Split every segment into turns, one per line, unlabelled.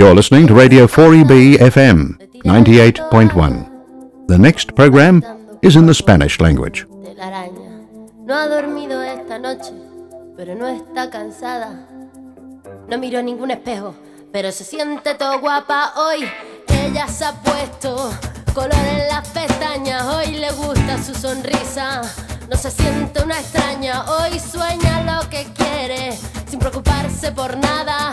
You're listening to Radio 4EB FM 98.1. The next program is in the Spanish language.
No ha dormido esta noche, pero no está cansada. No miró ningún espejo, pero se siente todo guapa hoy. Ella se ha puesto color en las pestañas, hoy le gusta su sonrisa. No se siente una extraña, hoy sueña lo que quiere, sin preocuparse por nada.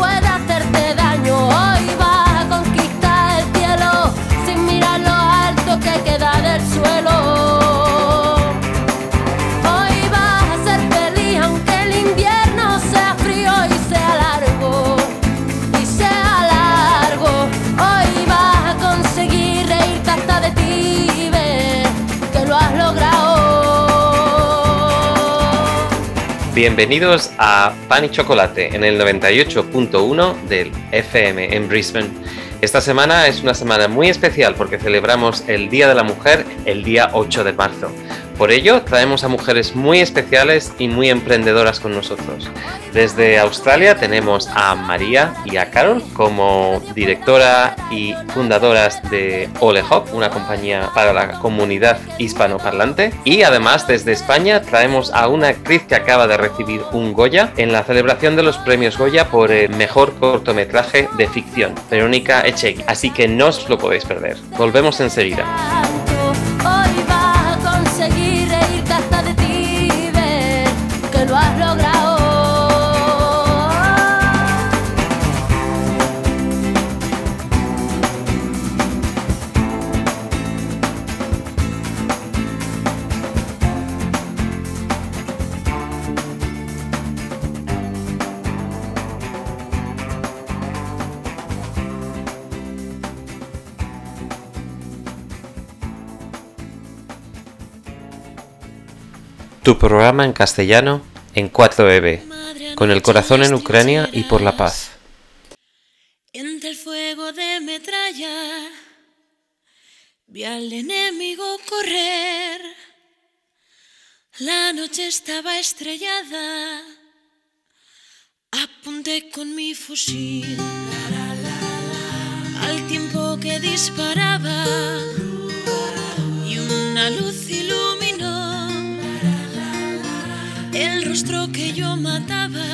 Bienvenidos a Pan y Chocolate en el 98.1 del FM en Brisbane. Esta semana es una semana muy especial porque celebramos el Día de la Mujer el día 8 de marzo. Por ello, traemos a mujeres muy especiales y muy emprendedoras con nosotros. Desde Australia tenemos a María y a Carol como directora y fundadoras de Ole Hop, una compañía para la comunidad hispanoparlante. Y además, desde España traemos a una actriz que acaba de recibir un Goya en la celebración de los premios Goya por el mejor cortometraje de ficción, Verónica Echegui. Así que no os lo podéis perder. Volvemos enseguida. Tu programa en castellano en 4EB, con el corazón en Ucrania y por la paz.
Entre el fuego de metralla vi al enemigo correr. La noche estaba estrellada. Apunté con mi fusil al tiempo que disparaba y una luz rostro que yo mataba.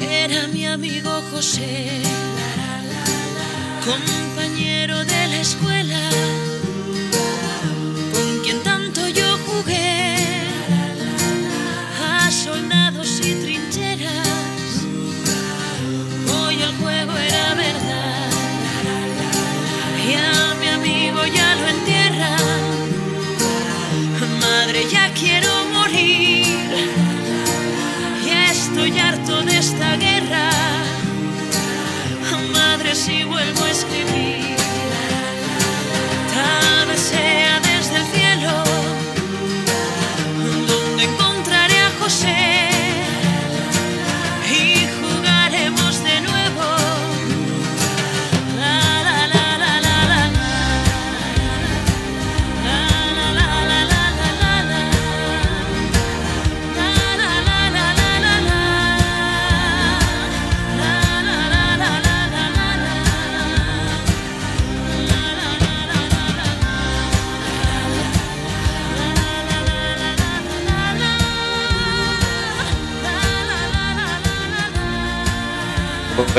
Era mi amigo José, compañero de la escuela,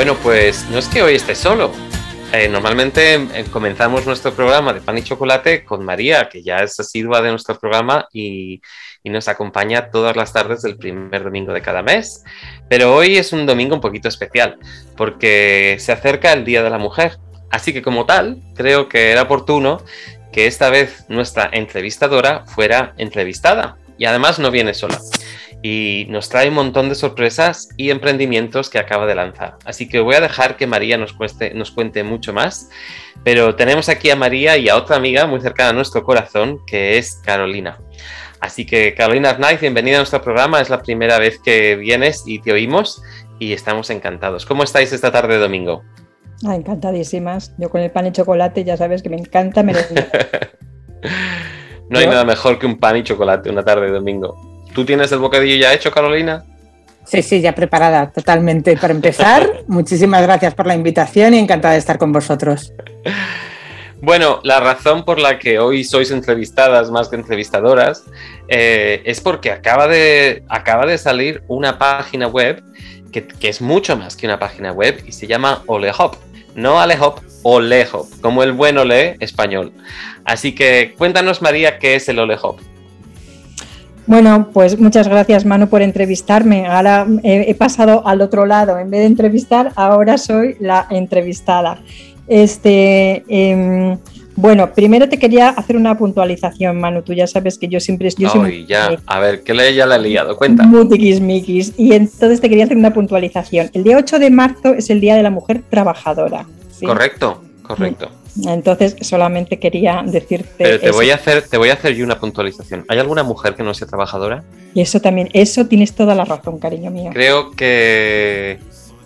Bueno, pues no es que hoy esté solo. Eh, normalmente eh, comenzamos nuestro programa de pan y chocolate con María, que ya es asidua de nuestro programa y, y nos acompaña todas las tardes del primer domingo de cada mes. Pero hoy es un domingo un poquito especial, porque se acerca el Día de la Mujer. Así que como tal, creo que era oportuno que esta vez nuestra entrevistadora fuera entrevistada. Y además no viene sola y nos trae un montón de sorpresas y emprendimientos que acaba de lanzar. Así que voy a dejar que María nos, nos cuente mucho más, pero tenemos aquí a María y a otra amiga muy cercana a nuestro corazón, que es Carolina. Así que Carolina Knight, bienvenida a nuestro programa, es la primera vez que vienes y te oímos y estamos encantados. ¿Cómo estáis esta tarde de domingo?
Ah, encantadísimas. Yo con el pan y chocolate ya sabes que me encanta. Me
no hay nada mejor que un pan y chocolate una tarde de domingo. ¿Tú tienes el bocadillo ya hecho, Carolina?
Sí, sí, ya preparada totalmente. Para empezar, muchísimas gracias por la invitación y encantada de estar con vosotros.
Bueno, la razón por la que hoy sois entrevistadas más que entrevistadoras eh, es porque acaba de, acaba de salir una página web que, que, es mucho más que una página web y se llama Olehop. No Alehop, Olehop, como el buen Ole español. Así que cuéntanos, María, qué es el Olehop.
Bueno, pues muchas gracias Manu por entrevistarme. Ahora he, pasado al otro lado. En vez de entrevistar, ahora soy la entrevistada. Este, em, bueno, primero te quería hacer una puntualización, Manu. Tú ya sabes que yo siempre. Yo
soy ya. A ver, ¿qué le ya la he liado? Cuenta.
Mutiquis, Y entonces te quería hacer una puntualización. El día 8 de marzo es el Día de la Mujer Trabajadora.
Correcto, correcto.
Entonces, solamente quería decirte.
Pero te voy a hacer, te voy a hacer yo una puntualización. ¿Hay alguna mujer que no sea trabajadora?
Y eso también, eso tienes toda la razón, cariño mío.
Creo que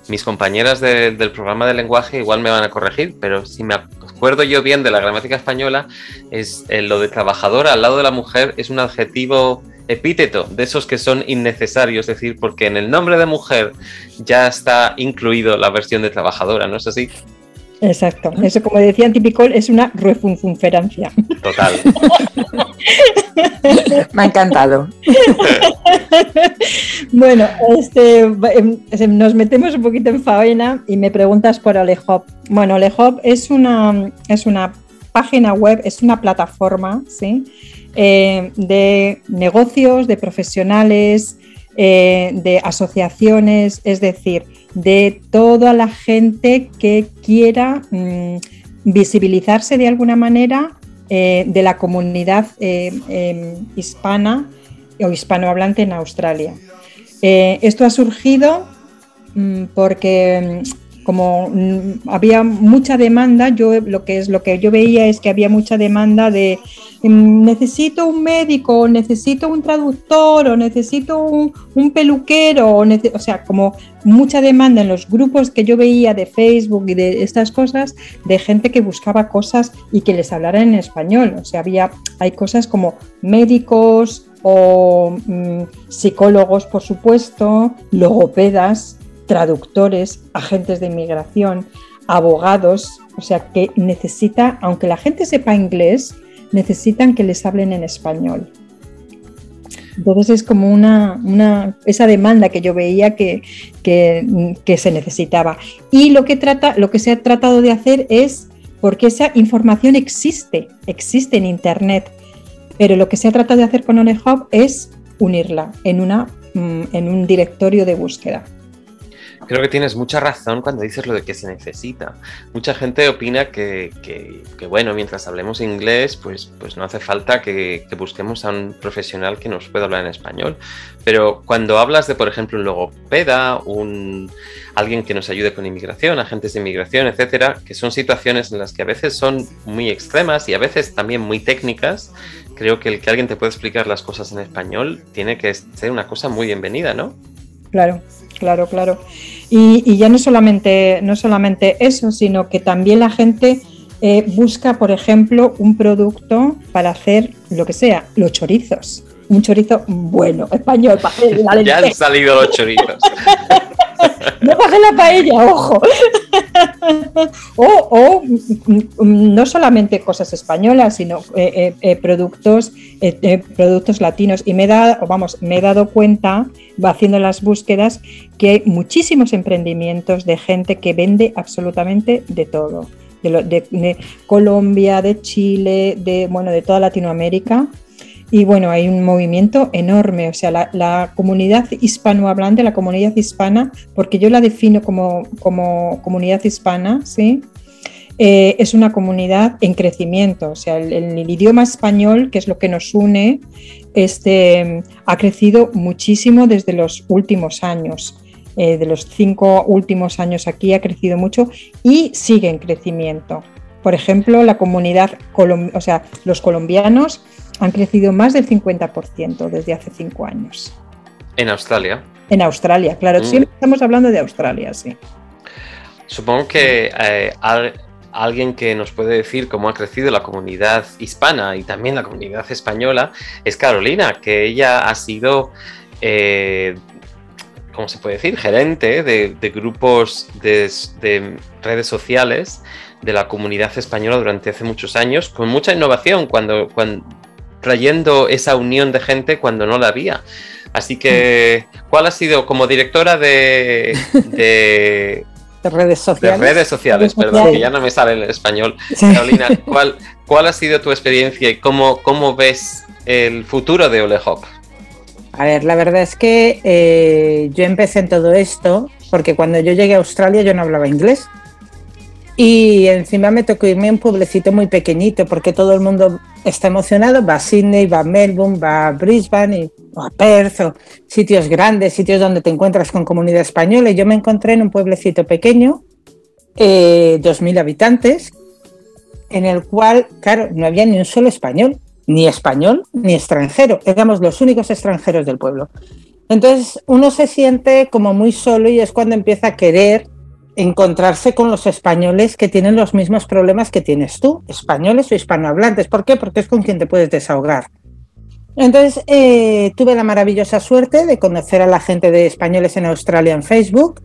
mis compañeras del programa de lenguaje igual me van a corregir, pero si me acuerdo yo bien de la gramática española, es eh, lo de trabajadora al lado de la mujer es un adjetivo epíteto de esos que son innecesarios, es decir, porque en el nombre de mujer ya está incluido la versión de trabajadora, ¿no es así?
Exacto. Eso, como decían Tipicol, es una refunfunferancia.
Total.
Me ha encantado. bueno, este, em, nos metemos un poquito en faena y me preguntas por Olehop. Bueno, Olehop es una, es una página web, es una plataforma ¿sí? Eh, de negocios, de profesionales, eh, de asociaciones, es decir, de toda la gente que quiera mm, visibilizarse de alguna manera eh, de la comunidad eh, em, hispana o hispanohablante en Australia. esto ha surgido mm, porque mm, como había mucha demanda, yo lo que es lo que yo veía es que había mucha demanda de necesito un médico, o necesito un traductor, o necesito un, peluquero, o, sea, como mucha demanda en los grupos que yo veía de Facebook y de estas cosas, de gente que buscaba cosas y que les hablaran en español. O sea, había, hay cosas como médicos o mm, psicólogos, por supuesto, logopedas, traductores, agentes de inmigración, abogados, o sea, que necesita, aunque la gente sepa inglés, necesitan que les hablen en español. Entonces es como una, esa demanda que yo veía que, que, se necesitaba. Y lo que, trata, lo que se ha tratado de hacer es, porque esa información existe, existe en Internet, pero lo que se ha tratado de hacer con OneHub es unirla en, una, mm, en un directorio de búsqueda.
Creo que tienes mucha razón cuando dices lo de que se necesita. Mucha gente opina que, bueno, mientras hablemos inglés, pues, pues no hace falta que, busquemos a un profesional que nos pueda hablar en español. Pero cuando hablas de, por ejemplo, un logopeda, un, alguien que nos ayude con inmigración, agentes de inmigración, etcétera, que son situaciones en las que a veces son muy extremas y a veces también muy técnicas, creo que el que alguien te pueda explicar las cosas en español tiene que ser una cosa muy bienvenida, ¿no?
Claro, claro, claro. Y, ya no solamente, no solamente eso, sino que también la gente eh, busca, por ejemplo, un producto para hacer lo que sea, los chorizos. Un chorizo bueno, español, para hacer
la Ya han salido los chorizos.
no para la paella, ojo. o, mm, mm, no solamente cosas españolas, sino eh, eh, eh, productos, productos latinos. Y me he, dado, vamos, me he dado cuenta, haciendo las búsquedas, que hay muchísimos emprendimientos de gente que vende absolutamente de todo. De, de Colombia, de Chile, de, bueno, de toda Latinoamérica y bueno, hay un movimiento enorme, o sea, la, comunidad hispanohablante, la comunidad hispana, porque yo la defino como, como comunidad hispana, ¿sí? Eh, es una comunidad en crecimiento, o sea, el, idioma español, que es lo que nos une, este, ha crecido muchísimo desde los últimos años. Eh, de los cinco últimos años aquí ha crecido mucho y sigue en crecimiento. Por ejemplo, la comunidad, o sea, los colombianos han crecido más del 50% desde hace cinco años.
¿En Australia?
En Australia, claro. Mm. Siempre estamos hablando de Australia, sí.
Supongo que eh, alguien que nos puede decir cómo ha crecido la comunidad hispana y también la comunidad española es Carolina, que ella ha sido, eh, ¿cómo se puede decir?, gerente de, grupos de, redes sociales de la comunidad española durante hace muchos años, con mucha innovación, cuando, cuando trayendo esa unión de gente cuando no la había. Así que, ¿cuál ha sido como directora de,
de, redes sociales?
De redes sociales, perdón, que ya no me sale el español. Carolina, ¿cuál, ¿cuál ha sido tu experiencia y cómo, cómo ves el futuro de Olehop?
A ver, la verdad es que eh, yo empecé en todo esto porque cuando yo llegué a Australia yo no hablaba inglés. Y encima me tocó irme a un pueblecito muy pequeñito porque todo el mundo está emocionado, va a Sydney, va a Melbourne, va a Brisbane y, o a Perth, o sitios grandes, sitios donde te encuentras con comunidad española. Y yo me encontré en un pueblecito pequeño, eh, 2.000 habitantes, en el cual, claro, no había ni un solo español, ni español ni extranjero, éramos los únicos extranjeros del pueblo. Entonces uno se siente como muy solo y es cuando empieza a querer encontrarse con los españoles que tienen los mismos problemas que tienes tú, españoles o hispanohablantes. ¿Por qué? Porque es con quien te puedes desahogar. Entonces, eh, tuve la maravillosa suerte de conocer a la gente de españoles en Australia en Facebook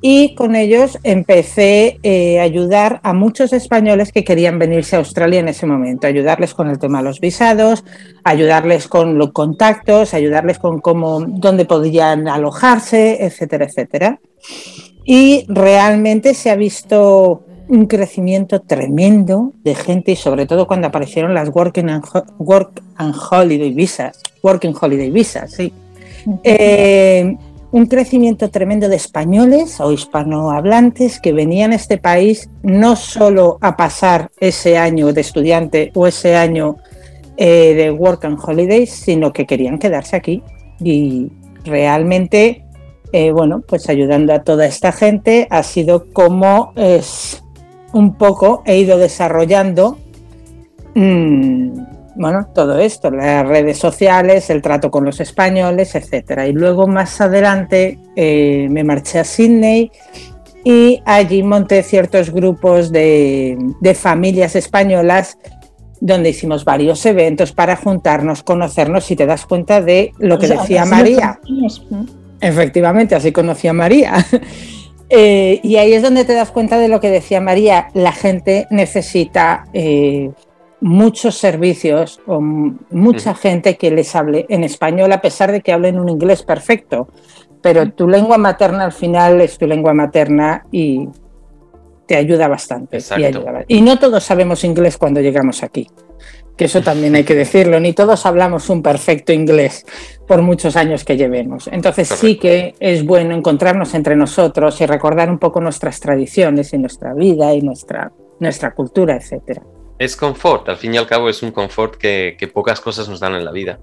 y con ellos empecé eh, a ayudar a muchos españoles que querían venirse a Australia en ese momento, ayudarles con el tema de los visados, ayudarles con los contactos, ayudarles con cómo, dónde podían alojarse, etcétera, etcétera y realmente se ha visto un crecimiento tremendo de gente y sobre todo cuando aparecieron las Working and, work and Holiday Visas, Working Holiday Visas, sí. Eh, un crecimiento tremendo de españoles o hispanohablantes que venían a este país no solo a pasar ese año de estudiante o ese año eh, de Work and Holidays, sino que querían quedarse aquí y realmente eh, bueno, pues ayudando a toda esta gente ha sido como es un poco he ido desarrollando mm, bueno, todo esto, las redes sociales, el trato con los españoles, etcétera. Y luego más adelante eh, me marché a Sydney y allí monté ciertos grupos de, de, familias españolas donde hicimos varios eventos para juntarnos, conocernos y te das cuenta de lo que decía María. Efectivamente, así conocí a María. Eh, y ahí es donde te das cuenta de lo que decía María, la gente necesita eh, muchos servicios o mucha gente que les hable en español a pesar de que hablen un inglés perfecto, pero tu lengua materna al final es tu lengua materna y te ayuda bastante. y no todos sabemos inglés cuando llegamos aquí que eso también hay que decirlo, ni todos hablamos un perfecto inglés por muchos años que llevemos. Entonces sí que es bueno encontrarnos entre nosotros y recordar un poco nuestras tradiciones y nuestra vida y nuestra, nuestra cultura, etcétera.
Es confort, al fin y al cabo es un confort que, pocas cosas nos dan en la vida.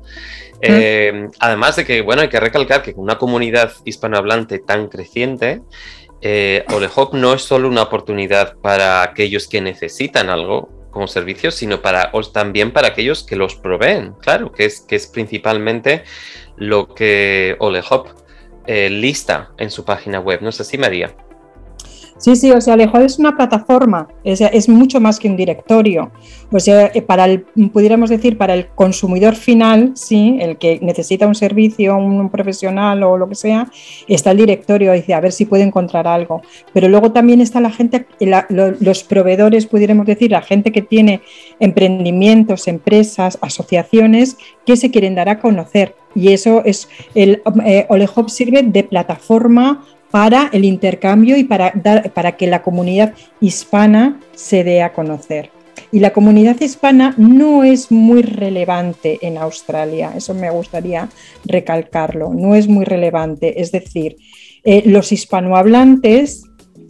Eh, además de que, bueno, hay que recalcar que con una comunidad hispanohablante tan creciente, eh, Olehop no es solo una oportunidad para aquellos que necesitan algo, como servicios, sino para, también para aquellos que los proveen, claro, que es, que es principalmente lo que OleHop eh, lista en su página web. ¿No es así, María?
Sí, sí, o sea, Alejod es una plataforma, es, mucho más que un directorio. O sea, eh, para el, pudiéramos decir, para el consumidor final, sí, el que necesita un servicio, un, profesional o lo que sea, está el directorio, dice, a ver si puede encontrar algo. Pero luego también está la gente, los proveedores, pudiéramos decir, la gente que tiene emprendimientos, empresas, asociaciones que se quieren dar a conocer. Y eso es, el eh, sirve de plataforma para el intercambio y para, para que la comunidad hispana se dé a conocer. Y la comunidad hispana no es muy relevante en Australia, eso me gustaría recalcarlo, no es muy relevante. Es decir, eh, los hispanohablantes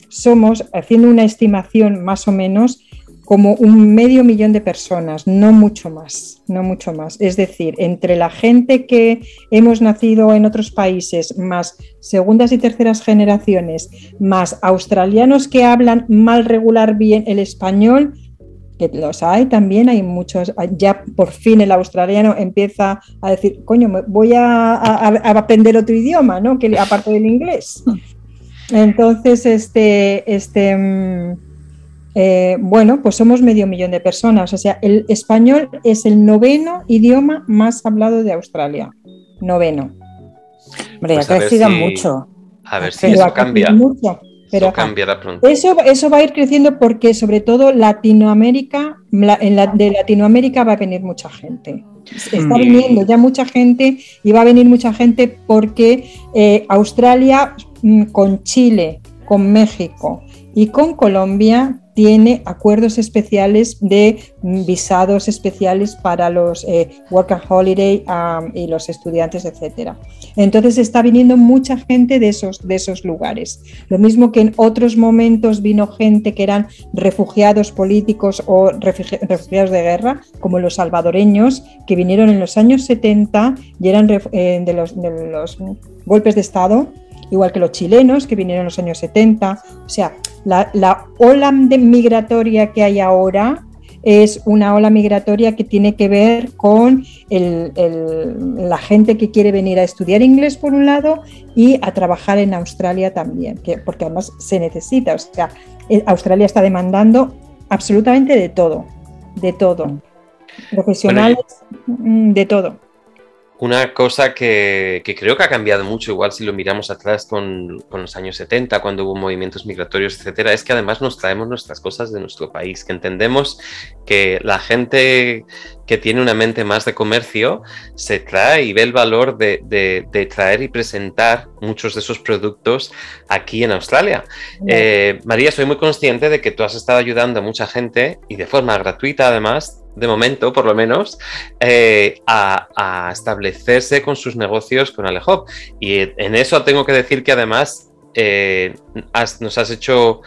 somos, haciendo una estimación más o menos, como un medio millón de personas, no mucho más, no mucho más. Es decir, entre la gente que hemos nacido en otros países, más segundas y terceras generaciones, más australianos que hablan mal regular bien el español, que los hay también, hay muchos, ya por fin el australiano empieza a decir, coño, voy a, aprender otro idioma, ¿no? Que aparte del inglés. Entonces, este, este mm, eh, bueno, pues somos medio millón de personas. O sea, el español es el noveno idioma más hablado de Australia. Noveno.
Hombre, pues ha crecido mucho.
A ver si eso cambia.
Mucho, pero eso
cambiará pronto.
Eso, eso va a ir creciendo porque sobre todo Latinoamérica, en la, de Latinoamérica va a venir mucha gente. Está mm. viniendo ya mucha gente y va a venir mucha gente porque eh, Australia mm, con Chile, con México y con Colombia tiene acuerdos especiales de visados especiales para los eh, work and holiday y los estudiantes, etcétera. Entonces está viniendo mucha gente de esos, de esos lugares. Lo mismo que en otros momentos vino gente que eran refugiados políticos o refugiados de guerra, como los salvadoreños, que vinieron en los años 70 y eran eh, de, los, de los golpes de Estado igual que los chilenos que vinieron en los años 70. O sea, la, ola migratoria que hay ahora es una ola migratoria que tiene que ver con la gente que quiere venir a estudiar inglés por un lado y a trabajar en Australia también, que, porque además se necesita. O sea, eh, Australia está demandando absolutamente de todo, de todo. Profesionales, mm, de todo.
Una cosa que, creo que ha cambiado mucho, igual si lo miramos atrás con, los años 70, cuando hubo movimientos migratorios, etcétera, es que además nos traemos nuestras cosas de nuestro país, que entendemos que la gente que tiene una mente más de comercio se trae y ve el valor de, traer y presentar muchos de esos productos aquí en Australia. Eh, María, soy muy consciente de que tú has estado ayudando a mucha gente y de forma gratuita además de momento por lo menos, eh, a, establecerse con sus negocios con Alehop. Y en eso tengo que decir que además eh, nos has hecho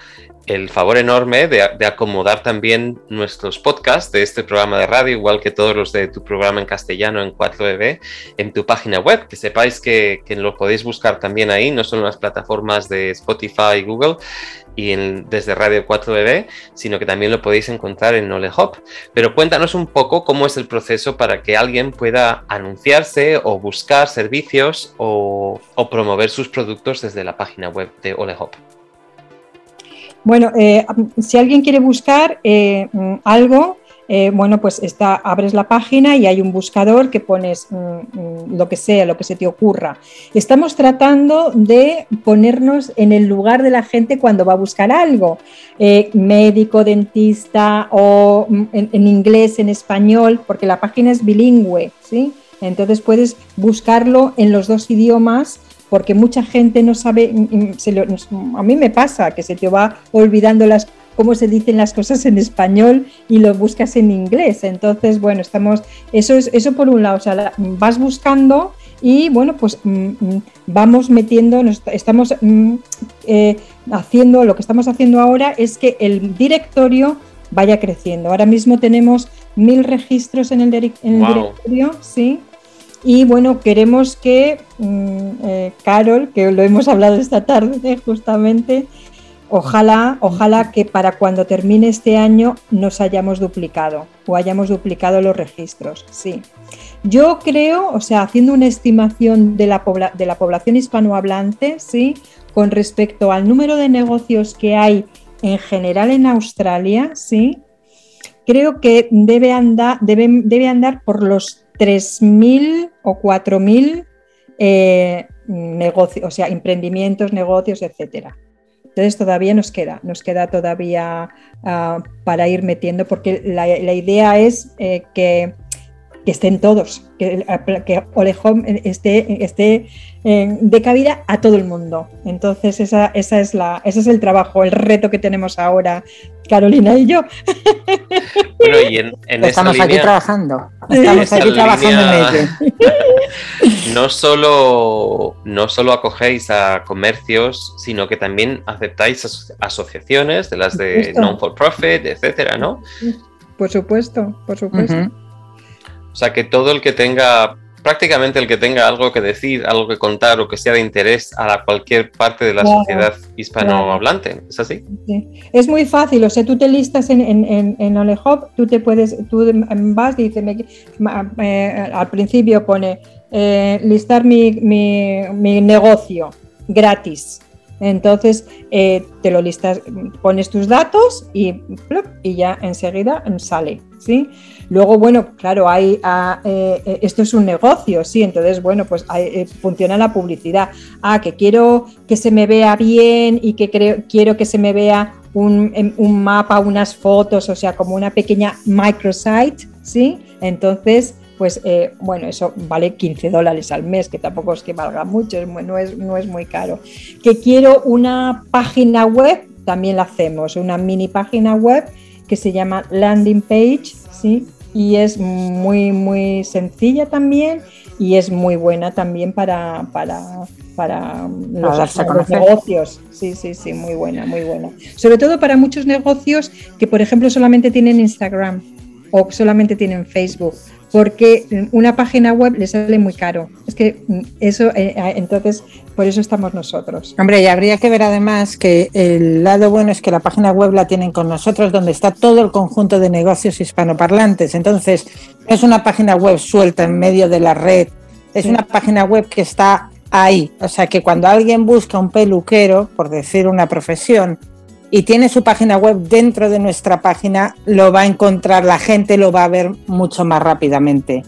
el favor enorme de, acomodar también nuestros podcasts de este programa de radio, igual que todos los de tu programa en castellano en 4EB, en tu página web. Que sepáis que, lo podéis buscar también ahí, no solo en las plataformas de Spotify y Google y desde Radio 4EB, sino que también lo podéis encontrar en Hop. Pero cuéntanos un poco cómo es el proceso para que alguien pueda anunciarse o buscar servicios o, promover sus productos desde la página web de Hop.
Bueno, eh, si alguien quiere buscar eh, mm, algo, eh, bueno, pues está, abres la página y hay un buscador que pones mm, mm, lo que sea, lo que se te ocurra. Estamos tratando de ponernos en el lugar de la gente cuando va a buscar algo, médico, dentista o en, en, inglés, en español, porque la página es bilingüe, ¿sí? Entonces puedes buscarlo en los dos idiomas porque mucha gente no sabe, mm, mm, a mí me pasa que se te va olvidando las cómo se dicen las cosas en español y lo buscas en inglés. Entonces, bueno, estamos, eso es, eso por un lado, o sea, vas buscando y bueno, pues mm, vamos metiendo, estamos eh, haciendo, lo que estamos haciendo ahora es que el directorio vaya creciendo. Ahora mismo tenemos mil registros en el, directorio, sí, y bueno, queremos que mm, eh, Carol, que lo hemos hablado esta tarde justamente, ojalá, ojalá que para cuando termine este año nos hayamos duplicado o hayamos duplicado los registros, sí. Yo creo, o sea, haciendo una estimación de la, población hispanohablante, sí, con respecto al número de negocios que hay en general en Australia, sí, creo que debe andar, debe, debe andar por los 3.000 o 4.000 eh, negocios, o sea, emprendimientos, negocios, etcétera. Entonces todavía nos queda, nos queda todavía ah, para ir metiendo, porque la, idea es eh, que, que estén todos, que, que Olejón esté, esté eh, de cabida a todo el mundo. Entonces esa, esa es la, ese es el trabajo, el reto que tenemos ahora, Carolina y yo.
Bueno, y en, en esa
Estamos aquí
línea,
trabajando. Estamos aquí trabajando
línea-
en ello.
no solo, no solo acogéis a comercios, sino que también aceptáis aso- asociaciones de las de non-for-profit, etcétera, ¿no?
Por supuesto, por supuesto.
O sea, que todo el que tenga, prácticamente el que tenga algo que decir, algo que contar o que sea de interés a la- cualquier parte de la
Claro,
sociedad hispanohablante, ¿es así?
Sí. Es muy fácil, o sea, tú te listas en, en, en, en OleHop, tú te puedes, tú vas, dice, me- eh, al principio pone eh, listar mi, mi- mi negocio gratis. Entonces eh, te lo listas, pones tus datos y, y ya enseguida sale, ¿sí? Luego, bueno, claro, hay, ah, eh, eh, esto es un negocio, sí, entonces, bueno, pues hay, funciona la publicidad. Ah, que quiero que se me vea bien y que creo, quiero que se me vea un, em- un mapa, unas fotos, o sea, como una pequeña microsite, ¿sí? Entonces, pues eh, bueno, eso vale 15 dólares al mes, que tampoco es que valga mucho, es muy- no, es, no es muy caro. Que quiero una página web, también la hacemos, una mini página web que se llama landing page, ¿sí? Y es muy, muy sencilla también y es muy buena también para, para, para los, los negocios. Sí, sí, sí, muy buena, muy buena. Sobre todo para muchos negocios que, por ejemplo, solamente tienen Instagram o solamente tienen Facebook, porque una página web les sale muy caro. Es que mm, eso, eh, eh, entonces, por eso estamos nosotros.
Hombre, y habría que ver además que el lado bueno es que la página web la tienen con nosotros, donde está todo el conjunto de negocios hispanoparlantes. Entonces, no es una página web suelta en medio de la red, es
Sí.
una página web que está ahí. O sea, que cuando alguien busca un peluquero, por decir una profesión, y tiene su página web dentro de nuestra página, lo va a encontrar, la gente lo va a ver mucho más rápidamente.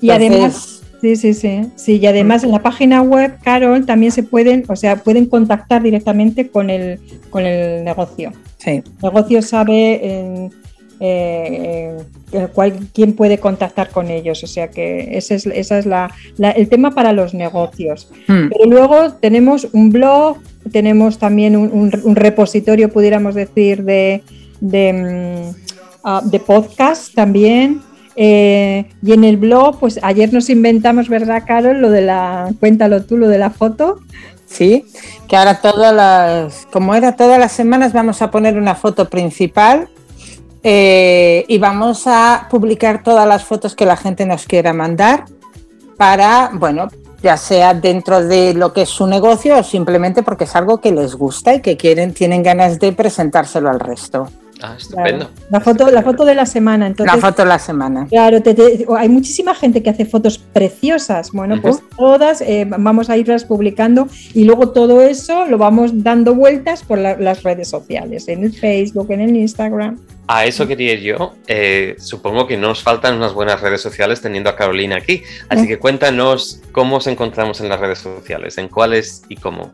Y además, sí, sí, sí, sí, y además en la página web, Carol, también se pueden, o sea, pueden contactar directamente con el, con el negocio.
sí.
El negocio sabe eh, eh, eh, cuál- quién puede contactar con ellos, o sea que ese es, esa es la, la- el tema para los negocios.
Mm.
Pero luego tenemos un blog, tenemos también un, un- un repositorio, pudiéramos decir, de, de, mm, ah, de podcast también. Eh, y en el blog, pues ayer nos inventamos, ¿verdad, Carol? Lo de la, cuéntalo tú, lo de la foto.
Sí, que ahora todas las, como era todas las semanas, vamos a poner una foto principal eh, y vamos a publicar todas las fotos que la gente nos quiera mandar para, bueno, ya sea dentro de lo que es su negocio o simplemente porque es algo que les gusta y que quieren, tienen ganas de presentárselo al resto.
Ah, estupendo.
Claro. La foto, la foto de la semana. Entonces,
la foto de la semana.
Claro, te- te- hay muchísima gente que hace fotos preciosas. Bueno, pues todas eh, vamos a irlas publicando y luego todo eso lo vamos dando vueltas por la- las redes sociales, en el Facebook, en el Instagram.
A eso quería ir yo. Eh, supongo que nos faltan unas buenas redes sociales teniendo a Carolina aquí. Así que cuéntanos cómo os encontramos en las redes sociales, en cuáles y cómo.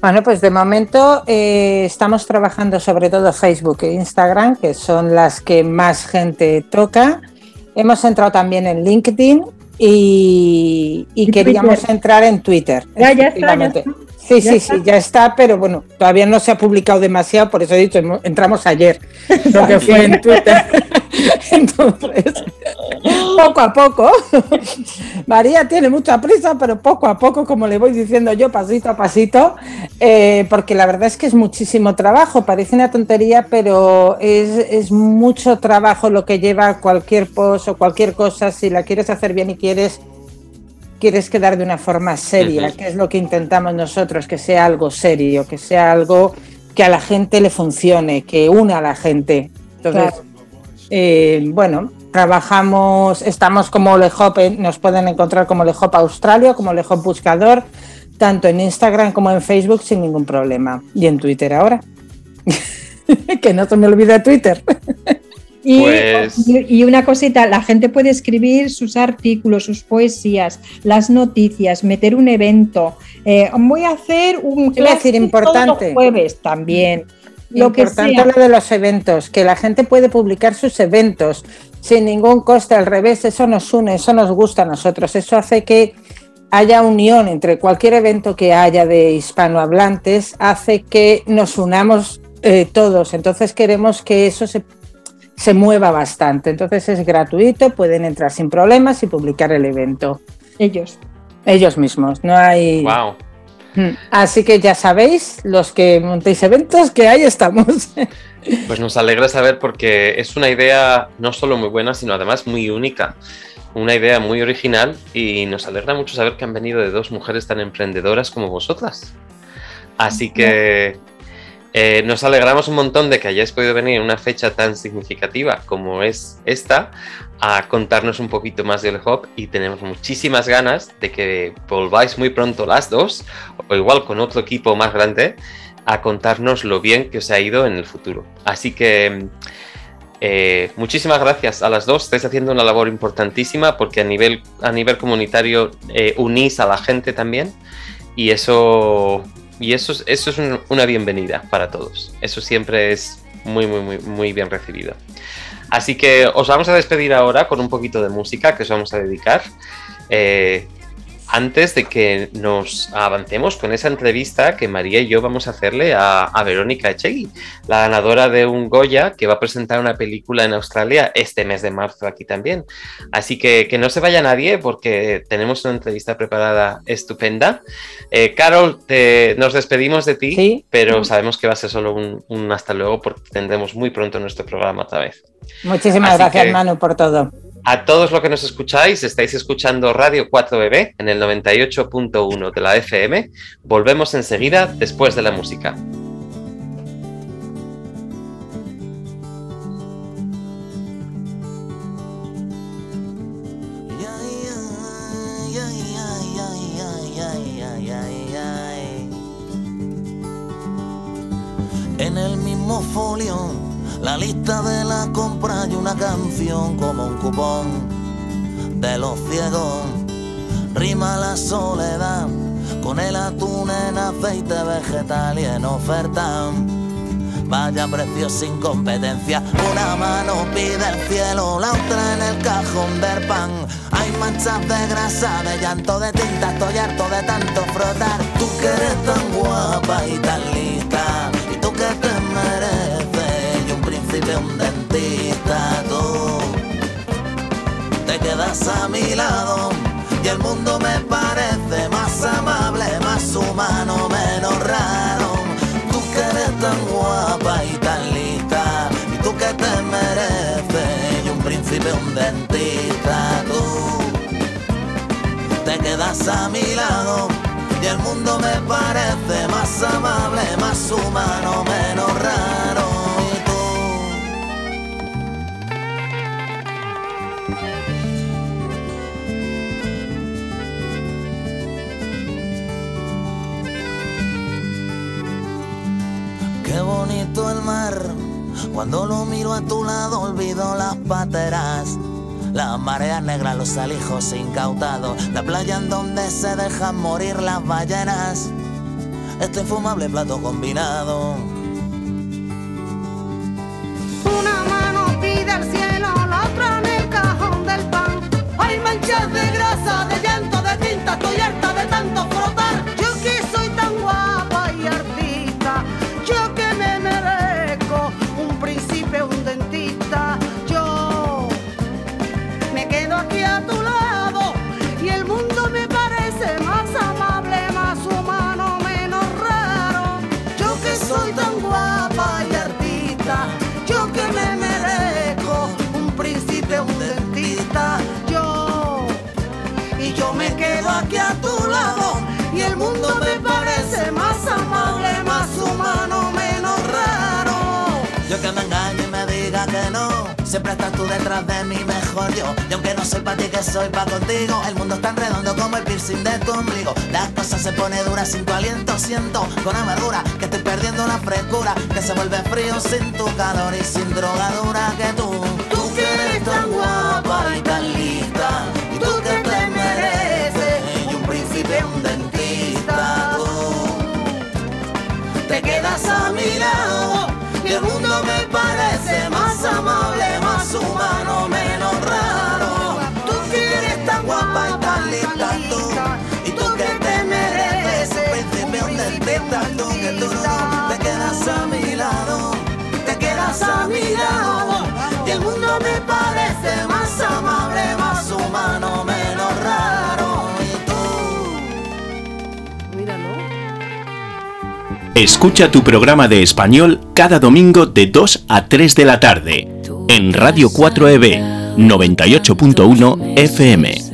Bueno, pues de momento eh, estamos trabajando sobre todo Facebook e Instagram, que son las que más gente toca. Hemos entrado también en LinkedIn y, queríamos
Twitter.
entrar en Twitter.
Ya, ya está, ya
efectivamente.
está.
Sí, sí,
está.
sí, ya está, pero bueno, todavía no se ha publicado demasiado, por eso he dicho, entramos ayer, lo que fue en Twitter. Entonces, poco a poco. María tiene mucha prisa, pero poco a poco, como le voy diciendo yo, pasito a pasito, eh, porque la verdad es que es muchísimo trabajo, parece una tontería, pero es, es mucho trabajo lo que lleva cualquier post o cualquier cosa, si la quieres hacer bien y quieres quieres quedar de una forma seria, que es lo que intentamos nosotros, que sea algo serio, que sea algo que a la gente le funcione, que una a la gente. Entonces,
Claro.
eh, bueno, trabajamos, estamos como Lehop, eh, nos pueden encontrar como Lehop Australia, como Lehop Buscador, tanto en Instagram como en Facebook sin ningún problema. Y en Twitter ahora. que no se me olvide Twitter.
Y,
Pues-
y- una cosita, la gente puede escribir sus artículos, sus poesías, las noticias, meter un evento. Eh, voy a hacer un
a decir, importante.
todos los jueves también. Lo que
Importante
sea.
lo de los eventos, que la gente puede publicar sus eventos sin ningún coste, al revés, eso nos une, eso nos gusta a nosotros, eso hace que haya unión entre cualquier evento que haya de hispanohablantes, hace que nos unamos eh, todos, entonces queremos que eso se, se mueva bastante, entonces es gratuito, pueden entrar sin problemas y publicar el evento
Ellos.
ellos mismos, no hay...
Wow.
Mm. Así que ya sabéis, los que montéis eventos, que ahí estamos.
Pues nos alegra saber porque es una idea no solo muy buena, sino además muy única. Una idea muy original y nos alegra mucho saber que han venido de dos mujeres tan emprendedoras como vosotras. Así que eh, nos alegramos un montón de que hayáis podido venir en una fecha tan significativa como es esta a contarnos un poquito más del hop y tenemos muchísimas ganas de que volváis muy pronto las dos o igual con otro equipo más grande a contarnos lo bien que os ha ido en el futuro. Así que eh, muchísimas gracias a las dos. Estáis haciendo una labor importantísima porque a nivel, a nivel comunitario eh, unís a la gente también y eso, y eso, es- eso es un- una bienvenida para todos. Eso siempre es muy, muy, muy, muy bien recibido. Así que os vamos a despedir ahora con un poquito de música que os vamos a dedicar. Eh, antes de que nos avancemos con esa entrevista que María y yo vamos a hacerle a, a Verónica Echegui, la ganadora de un Goya que va a presentar una película en Australia este mes de marzo aquí también. Así que que no se vaya nadie porque tenemos una entrevista preparada estupenda. Eh, Carol, te- nos despedimos de ti,
Sí.
pero sabemos que va a ser solo un, un hasta luego porque tendremos muy pronto nuestro programa otra vez.
Muchísimas
Así
gracias,
que-
Manu, por todo.
A todos los que nos escucháis, estáis escuchando Radio 4BB en el 98.1 de la FM. Volvemos enseguida después de la música.
En el mismo folio, la lista de la compra y una canción como un cupón de los ciegos. Rima la soledad con el atún en aceite vegetal y en oferta. Vaya precio sin competencia, una mano pide el cielo, la otra en el cajón del pan. Hay manchas de grasa, de llanto, de tinta, estoy harto de tanto frotar. Tú que eres tan guapa y tan lista, y tú que te mereces, un dentista, tú te quedas a mi lado y el mundo me parece más amable, más humano, menos raro. Tú que eres tan guapa y tan lista y tú que te mereces y un príncipe, un dentista, tú te quedas a mi lado y el mundo me parece más amable, más humano, menos raro. Bonito el mar. Cuando lo miro a tu lado olvido las pateras. Las mareas negras, los alijos incautados. La playa en donde se dejan morir las ballenas. Este infumable plato combinado.
Una mano pide al cielo, la otra en el cajón del pan. Hay manchas
Siempre estás tú detrás de mí mejor yo Y aunque no soy para ti que soy pa' contigo El mundo es tan redondo como el piercing de tu ombligo. Las cosas se pone duras sin tu aliento Siento con amargura que estoy perdiendo la frescura Que se vuelve frío sin tu calor y sin drogadura que tú. Tú que eres tan guapa y tan lista Y tú que te mereces Y un príncipe, un dentista. Tú te quedas a mi lado a mi lado y el mundo me parece más amable, más humano, menos raro. Y tú
Mira, ¿no?
Escucha tu programa de español cada domingo de 2 a 3 de la tarde en Radio E 4EB 98.1 FM.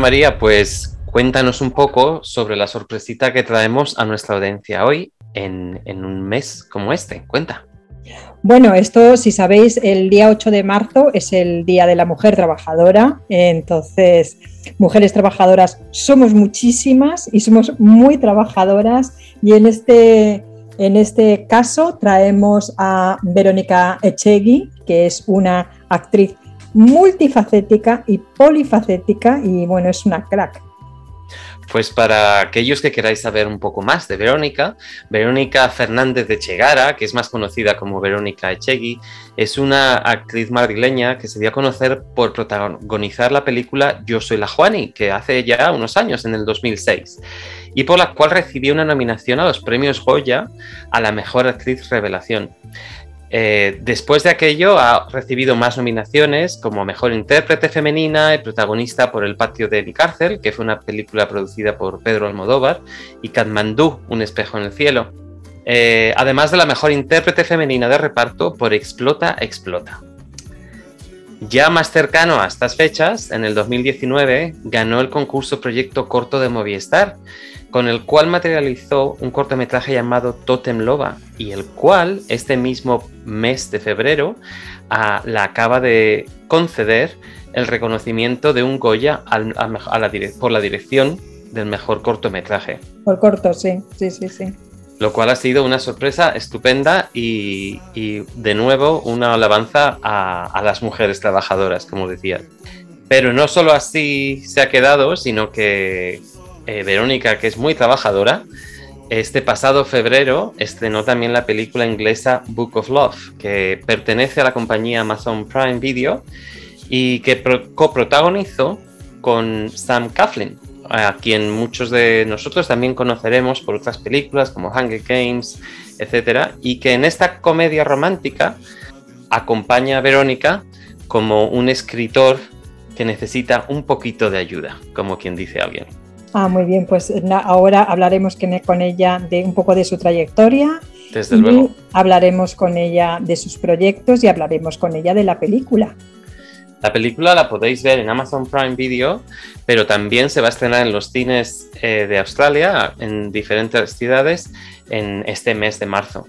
María, pues cuéntanos un poco sobre la sorpresita que traemos a nuestra audiencia hoy en, en un mes como este. Cuenta.
Bueno, esto, si sabéis, el día 8 de marzo es el Día de la Mujer Trabajadora. Entonces, mujeres trabajadoras somos muchísimas y somos muy trabajadoras. Y en este, en este caso traemos a Verónica Echegui, que es una actriz multifacética y polifacética y bueno, es una crack.
Pues para aquellos que queráis saber un poco más de Verónica, Verónica Fernández de Chegara, que es más conocida como Verónica Echegui, es una actriz madrileña que se dio a conocer por protagonizar la película Yo soy la Juani, que hace ya unos años, en el 2006, y por la cual recibió una nominación a los premios Goya a la mejor actriz revelación. Eh, después de aquello ha recibido más nominaciones como Mejor Intérprete Femenina y protagonista por El Patio de mi cárcel, que fue una película producida por Pedro Almodóvar, y Katmandú, Un espejo en el cielo. Eh, además de la Mejor Intérprete Femenina de reparto por Explota, Explota. Ya más cercano a estas fechas, en el 2019, ganó el concurso Proyecto Corto de Movistar, con el cual materializó un cortometraje llamado Totem Loba y el cual este mismo mes de febrero a, la acaba de conceder el reconocimiento de un Goya al- a mej- a la dire- por la dirección del mejor cortometraje,
Por corto, sí, sí, sí, sí.
lo cual ha sido una sorpresa estupenda y, y, de nuevo una alabanza a, a las mujeres trabajadoras, como decía. Pero no solo así se ha quedado, sino que eh, Verónica, que es muy trabajadora, este pasado febrero estrenó también la película inglesa Book of Love, que pertenece a la compañía Amazon Prime Video y que pro- coprotagonizó con Sam Coughlin, a quien muchos de nosotros también conoceremos por otras películas como Hunger Games, etcétera, y que en esta comedia romántica acompaña a Verónica como un escritor que necesita un poquito de ayuda, como quien dice alguien.
Ah, muy bien, pues ahora hablaremos con ella de un poco de su trayectoria
Desde
y
luego.
hablaremos con ella de sus proyectos y hablaremos con ella de la película.
La película la podéis ver en Amazon Prime Video, pero también se va a estrenar en los cines eh, de Australia, en diferentes ciudades, en este mes de marzo.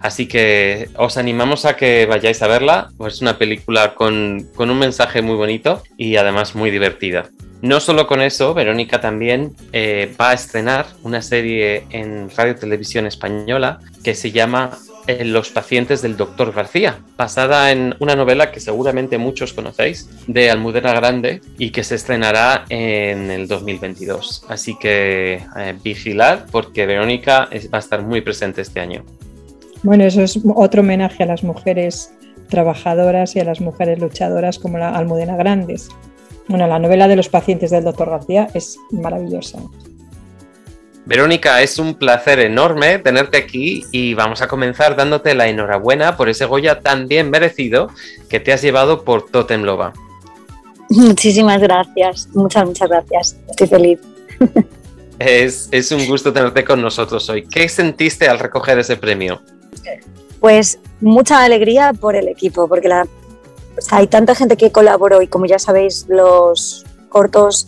Así que os animamos a que vayáis a verla, pues es una película con, con un mensaje muy bonito y además muy divertida. No solo con eso, Verónica también eh, va a estrenar una serie en Radio Televisión Española que se llama eh, Los pacientes del doctor García, basada en una novela que seguramente muchos conocéis, de Almudena Grande, y que se estrenará en el 2022. Así que eh, vigilad porque Verónica va a estar muy presente este año.
Bueno, eso es otro homenaje a las mujeres trabajadoras y a las mujeres luchadoras como la Almudena Grandes. Bueno, la novela de los pacientes del doctor García es maravillosa.
Verónica, es un placer enorme tenerte aquí y vamos a comenzar dándote la enhorabuena por ese Goya tan bien merecido que te has llevado por Totem Loba.
Muchísimas gracias, muchas, muchas gracias. Estoy feliz.
Es, es un gusto tenerte con nosotros hoy. ¿Qué sentiste al recoger ese premio?
Pues mucha alegría por el equipo, porque la, hay tanta gente que colaboró y como ya sabéis, los cortos,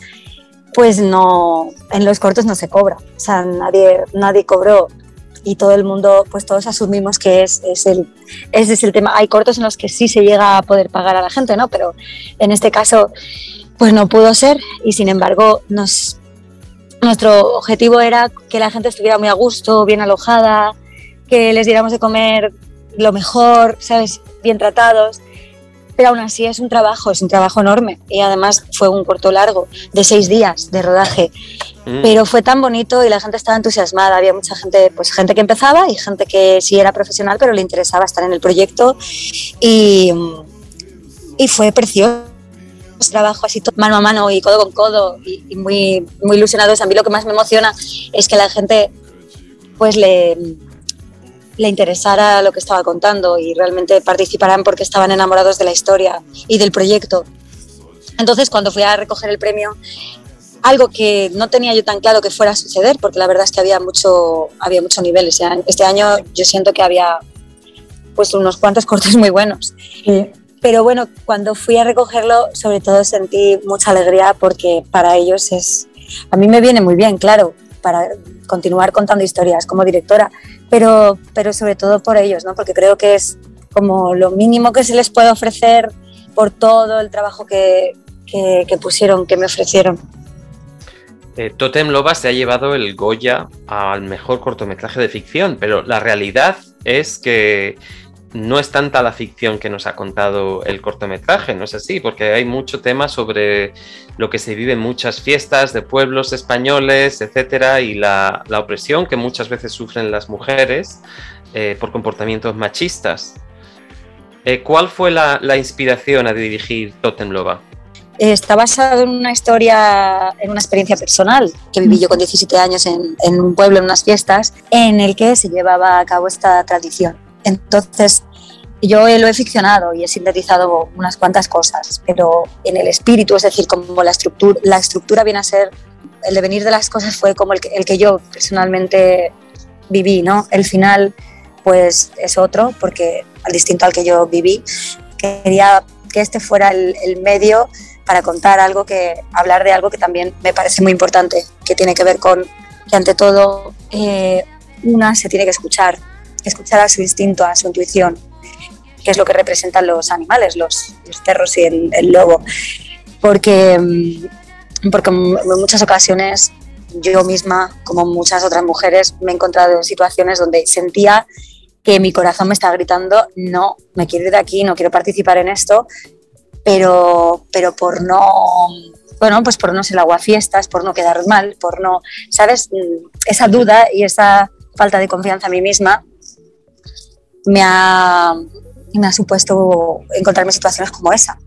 pues no, en los cortos no se cobra. O sea, nadie, nadie cobró y todo el mundo, pues todos asumimos que es, es el, ese es el tema. Hay cortos en los que sí se llega a poder pagar a la gente, ¿no? Pero en este caso, pues no pudo ser y sin embargo nos, nuestro objetivo era que la gente estuviera muy a gusto, bien alojada, que les diéramos de comer lo mejor, ¿sabes? Bien tratados. Pero aún así es un trabajo, es un trabajo enorme. Y además fue un corto largo, de seis días de rodaje.
Mm.
Pero fue tan bonito y la gente estaba entusiasmada. Había mucha gente, pues gente que empezaba y gente que sí era profesional, pero le interesaba estar en el proyecto. Y, y fue precioso. Trabajo así mano a mano y codo con codo y, y muy, muy ilusionados. A mí lo que más me emociona es que la gente pues le, le interesara lo que estaba contando y realmente participaran porque estaban enamorados de la historia y del proyecto. Entonces, cuando fui a recoger el premio, algo que no tenía yo tan claro que fuera a suceder, porque la verdad es que había mucho, había mucho nivel. Ese año- Este año yo siento que había pues unos cuantos cortes muy buenos.
Sí.
Pero bueno, cuando fui a recogerlo, sobre todo sentí mucha alegría porque para ellos es... A mí me viene muy bien, claro, para continuar contando historias como directora, pero, pero sobre todo por ellos, ¿no? Porque creo que es como lo mínimo que se les puede ofrecer por todo el trabajo que, que, pusieron, que me ofrecieron.
Eh, Totem Loba se ha llevado el Goya al mejor cortometraje de ficción, pero la realidad es que no es tanta la ficción que nos ha contado el cortometraje, ¿no es así? Porque hay mucho tema sobre lo que se vive en muchas fiestas de pueblos españoles, etcétera, y la, opresión que muchas veces sufren las mujeres eh, por comportamientos machistas. Eh, ¿Cuál fue la, inspiración a dirigir Totem Loba?
Eh, Está basado en una historia, en una experiencia personal que viví yo con 17 años en un pueblo, en unas fiestas, en el que se llevaba a cabo esta tradición. Entonces, yo lo he ficcionado y he sintetizado unas cuantas cosas, pero en el espíritu, es decir, como la estructura, la estructura viene a ser, el devenir de las cosas fue como el que, yo personalmente viví, ¿no? El final, pues es otro, porque al distinto al que yo viví, quería que este fuera el, el medio para contar algo que, hablar de algo que también me parece muy importante, que tiene que ver con que ante todo eh, una se tiene que escuchar, escuchar a su instinto, a su intuición, que es lo que representan los animales, los, los perros y el, lobo. Porque, mm, porque en muchas ocasiones yo misma, como muchas otras mujeres, me he encontrado en situaciones donde sentía que mi corazón me estaba gritando, no, me quiero ir de aquí, no quiero participar en esto, pero, pero por no, bueno, pues por no ser aguafiestas, por no quedar mal, por no, ¿sabes? Mm, Esa duda y esa falta de confianza en mí misma me ha, me ha supuesto encontrarme en situaciones como esa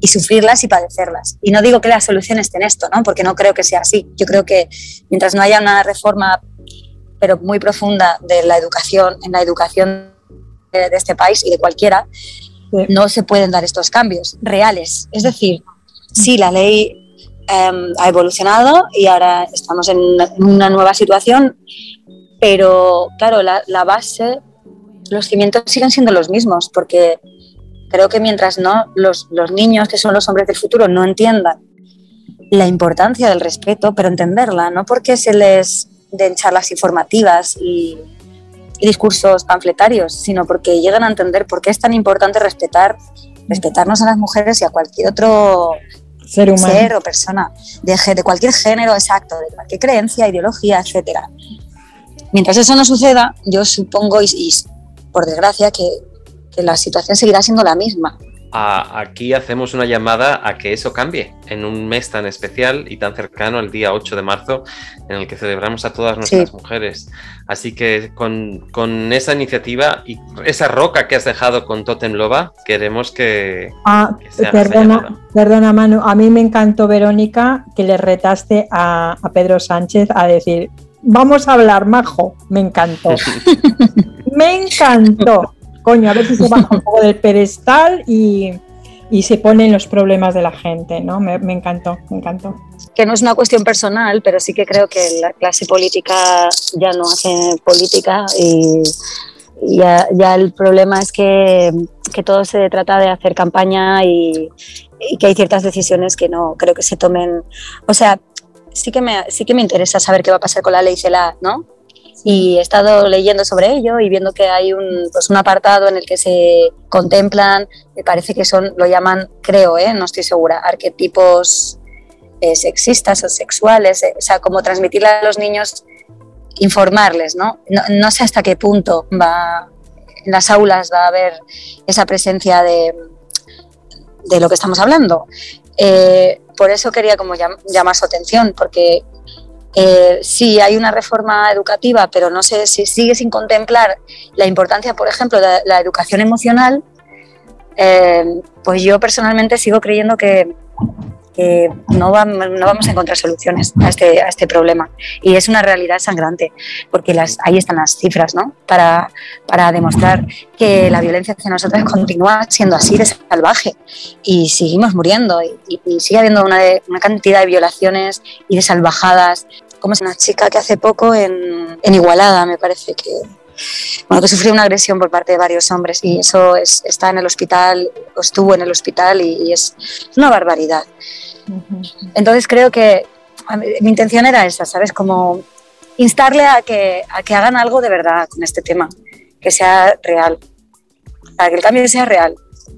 y sufrirlas y padecerlas. Y no digo que la solución esté en esto, ¿no? porque no creo que sea así. Yo creo que mientras no haya una reforma, pero muy profunda, de la educación, en la educación de, de este país y de cualquiera, no se pueden dar estos cambios reales. Es decir, sí, la ley em, ha evolucionado y ahora estamos en una, en una nueva situación, pero claro, la, la base, los cimientos siguen siendo los mismos, porque creo que mientras no los, los niños, que son los hombres del futuro, no entiendan la importancia del respeto, pero entenderla, no porque se les den charlas informativas y, y discursos panfletarios, sino porque llegan a entender por qué es tan importante respetar, respetarnos a las mujeres y a cualquier otro
Ser humano.
ser o persona, de, de cualquier género exacto, de cualquier creencia, ideología, etcétera. Mientras eso no suceda, yo supongo, y, y por desgracia, que, que la situación seguirá siendo la misma.
A- aquí hacemos una llamada a que eso cambie en un mes tan especial y tan cercano al día 8 de marzo en el que celebramos a todas nuestras
Sí.
mujeres. Así que con, con esa iniciativa y esa roca que has dejado con Totem Loba, queremos que...
Ah,
que se
perdona, perdona, Manu. A mí me encantó, Verónica, que le retaste a, a Pedro Sánchez a decir, vamos a hablar, majo. Me encantó. me encantó. Coño, a ver si un poco del pedestal y, y se pone en los problemas de la gente, ¿no? Me, me encantó, me encantó.
que no es una cuestión personal, pero sí que creo que la clase política ya no hace política y ya, el problema es que, que todo se trata de hacer campaña y, y que hay ciertas decisiones que no creo que se tomen. O sea, sí que me, sí que me interesa saber qué va a pasar con la ley CELA, ¿no? Y he estado leyendo sobre ello y viendo que hay un, pues un apartado en el que se contemplan, me parece que son, lo llaman, creo, ¿eh? no estoy segura, arquetipos eh, sexistas o sexuales, eh, o sea, como transmitirle a los niños, informarles, ¿no? ¿no? No sé hasta qué punto va, en las aulas va a haber esa presencia de, de lo que estamos hablando. Eh, por eso quería como llam, llamar su atención, porque eh, sí hay una reforma educativa, pero no sé si sigue sin contemplar la importancia, por ejemplo, de la educación emocional, eh, pues yo personalmente sigo creyendo que, no, no, vamos a encontrar soluciones a este, a este, problema. Y es una realidad sangrante, porque las, ahí están las cifras, ¿no? Para, para demostrar que la violencia hacia nosotros continúa siendo así de salvaje y seguimos muriendo y, y sigue habiendo una, de, una, cantidad de violaciones y de salvajadas. Como es una chica que hace poco en, en Igualada, me parece que, bueno, que sufrió una agresión por parte de varios hombres y eso es, está en el hospital, o estuvo en el hospital y, y es una barbaridad. Entonces creo que mi intención era esa, ¿sabes? Como instarle a que, a que hagan algo de verdad con este tema, que sea real, para que el cambio sea real.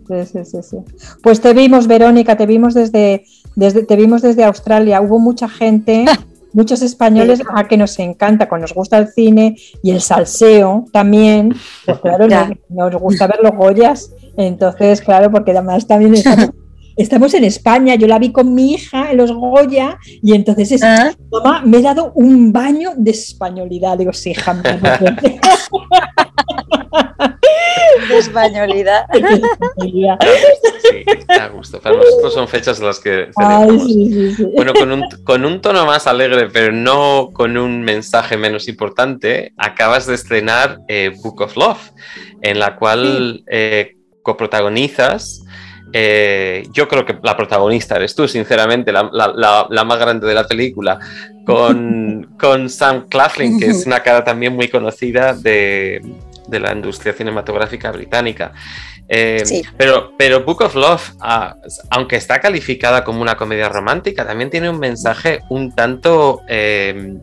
Sí, sí, sí, sí. Pues te vimos, Verónica, te vimos desde, desde, te vimos desde Australia. Hubo mucha gente, muchos españoles sí. a que nos encanta, cuando nos gusta el cine y el salseo también. Pues claro, nos, nos, gusta ver los Goyas. Entonces, claro, porque además también estamos, estamos, en España. Yo la vi con mi hija en los Goya y entonces es, ¿Ah? mamá, me he dado un baño de españolidad. Digo, sí, hija.
de españolidad.
Sí, a gusto. Para nosotros son fechas en las que
Ay,
celebramos.
sí, sí, sí.
Bueno, con un, con un tono más alegre, pero no con un mensaje menos importante, acabas de estrenar eh, Book of Love, en la cual eh, coprotagonizas. Eh, yo creo que la protagonista eres tú, sinceramente, la, la- la- la más grande de la película, con, con Sam Claflin, que es una cara también muy conocida de, de la industria cinematográfica británica. Eh,
Sí.
pero, pero Book of Love, ah, aunque está calificada como una comedia romántica, también tiene un mensaje un tanto, eh,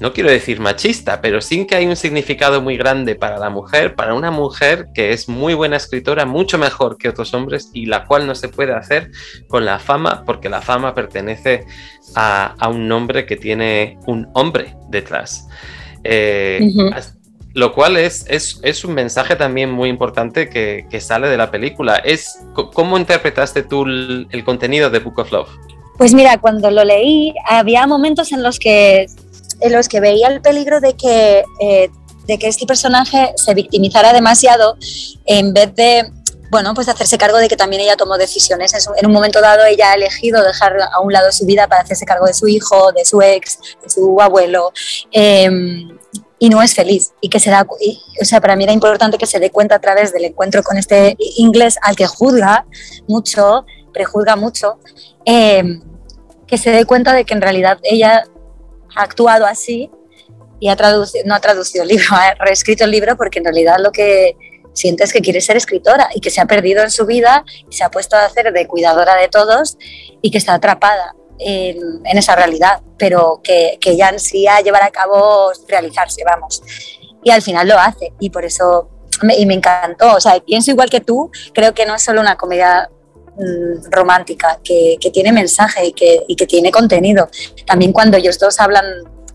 no quiero decir machista, pero sí que hay un significado muy grande para la mujer, para una mujer que es muy buena escritora, mucho mejor que otros hombres y la cual no se puede hacer con la fama, porque la fama pertenece a, a un nombre que tiene un hombre detrás. Eh, lo cual es, es, es un mensaje también muy importante que, que sale de la película. Es, ¿Cómo interpretaste tú el, el contenido de Book of Love?
Pues mira, cuando lo leí, había momentos en los que, en los que veía el peligro de que, eh, de que este personaje se victimizara demasiado en vez de, bueno, pues hacerse cargo de que también ella tomó decisiones. En, un momento dado ella ha elegido dejar a un lado su vida para hacerse cargo de su hijo, de su ex, de su abuelo. eh, y no es feliz y que se da, o sea, para mí era importante que se dé cuenta a través del encuentro con este inglés al que juzga mucho, prejuzga mucho, eh, que se dé cuenta de que en realidad ella ha actuado así y ha traducido, no ha traducido el libro, ha reescrito el libro porque en realidad lo que siente es que quiere ser escritora y que se ha perdido en su vida y se ha puesto a hacer de cuidadora de todos y que está atrapada en, en esa realidad, pero que, que ella ansía llevar a cabo realizarse, vamos. Y al final lo hace y por eso me, y me encantó, o sea, pienso igual que tú, creo que no es solo una comedia mm, romántica, que, tiene mensaje y que, tiene contenido. También cuando ellos dos hablan,